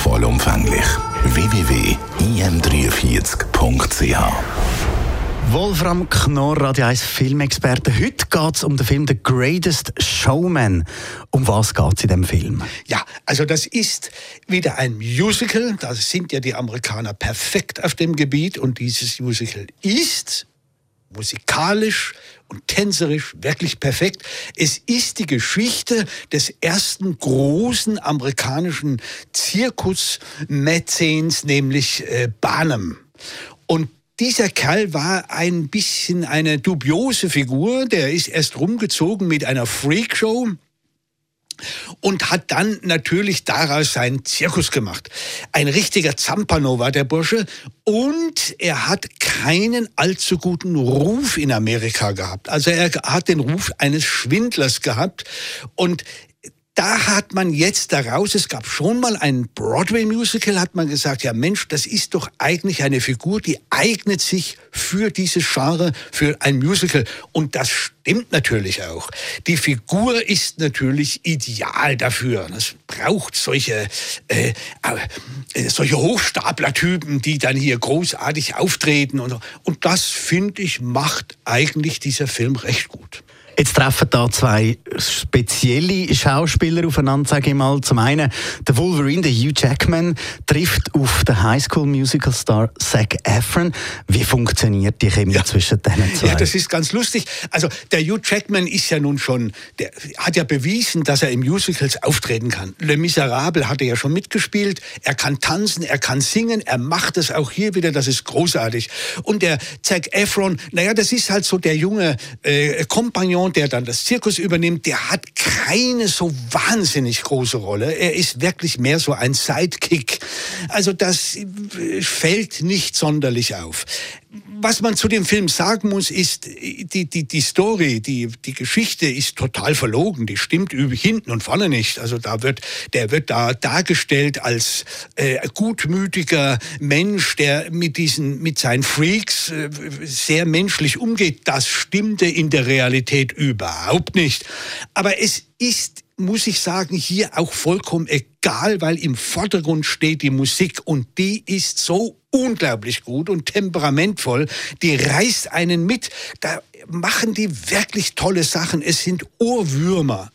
vollumfänglich. www.im43.ch Wolfram Knorr, Radio 1 Filmexperte. Heute geht es um den Film The Greatest Showman. Um was geht es in dem Film? Ja, also das ist wieder ein Musical. Da sind ja die Amerikaner perfekt auf dem Gebiet. Und dieses Musical ist musikalisch und tänzerisch wirklich perfekt. Es ist die Geschichte des ersten großen amerikanischen Zirkusmäzens, nämlich äh, Barnum. Und dieser Kerl war ein bisschen eine dubiose Figur. Der ist erst rumgezogen mit einer Freakshow und hat dann natürlich daraus seinen Zirkus gemacht. Ein richtiger Zampano war der Bursche und er hat keinen allzu guten Ruf in Amerika gehabt. Also er hat den Ruf eines Schwindlers gehabt und da hat man jetzt daraus, es gab schon mal ein Broadway-Musical, hat man gesagt, ja Mensch, das ist doch eigentlich eine Figur, die eignet sich für dieses Genre, für ein Musical. Und das stimmt natürlich auch. Die Figur ist natürlich ideal dafür. Es braucht solche, äh, äh, solche Hochstaplertypen, die dann hier großartig auftreten. Und, und das, finde ich, macht eigentlich dieser Film recht gut. Jetzt treffen da zwei spezielle Schauspieler aufeinander, sage ich mal. Zum einen der Wolverine, der Hugh Jackman, trifft auf den Highschool Musical Star Zac Efron. Wie funktioniert die Chemie ja. zwischen denen zwei? Ja, das ist ganz lustig. Also der Hugh Jackman ist ja nun schon, der hat ja bewiesen, dass er im Musicals auftreten kann. Le Miserable hat er ja schon mitgespielt. Er kann tanzen, er kann singen, er macht es auch hier wieder. Das ist großartig. Und der Zac Efron, naja, das ist halt so der junge äh, Kompagnon der dann das Zirkus übernimmt, der hat keine so wahnsinnig große Rolle. Er ist wirklich mehr so ein Sidekick. Also das fällt nicht sonderlich auf was man zu dem Film sagen muss, ist, die, die, die Story, die, die Geschichte ist total verlogen. Die stimmt hinten und vorne nicht. Also da wird, der wird da dargestellt als äh, gutmütiger Mensch, der mit diesen, mit seinen Freaks äh, sehr menschlich umgeht. Das stimmte in der Realität überhaupt nicht. Aber es ist muss ich sagen, hier auch vollkommen egal, weil im Vordergrund steht die Musik und die ist so unglaublich gut und temperamentvoll. Die reißt einen mit. Da machen die wirklich tolle Sachen. Es sind Ohrwürmer.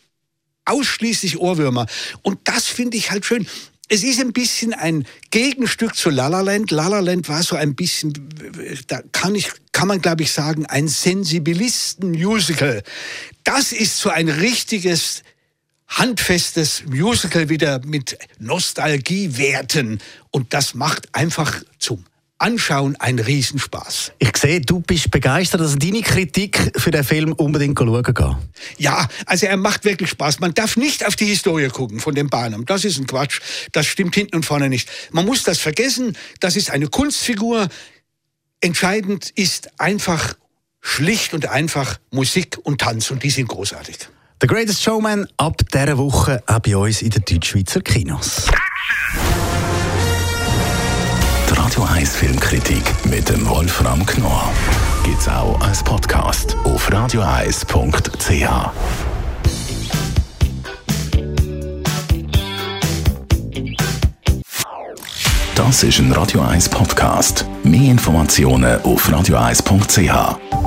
Ausschließlich Ohrwürmer. Und das finde ich halt schön. Es ist ein bisschen ein Gegenstück zu La La Land. La La Land war so ein bisschen, da kann ich, kann man glaube ich sagen, ein Sensibilisten-Musical. Das ist so ein richtiges handfestes Musical wieder mit Nostalgiewerten. Und das macht einfach zum Anschauen einen Riesenspaß. Ich sehe, du bist begeistert, dass deine Kritik für den Film unbedingt schauen gehen. Ja, also er macht wirklich Spaß. Man darf nicht auf die Historie gucken von dem Barnum. Das ist ein Quatsch. Das stimmt hinten und vorne nicht. Man muss das vergessen. Das ist eine Kunstfigur. Entscheidend ist einfach schlicht und einfach Musik und Tanz und die sind großartig. The Greatest Showman ab dieser Woche auch bei uns in den Deutschschweizer Kinos. Die Radio 1 Filmkritik mit dem Wolfram Knorr gibt es auch als Podcast auf radioeis.ch. Das ist ein Radio 1 Podcast. Mehr Informationen auf radioeis.ch.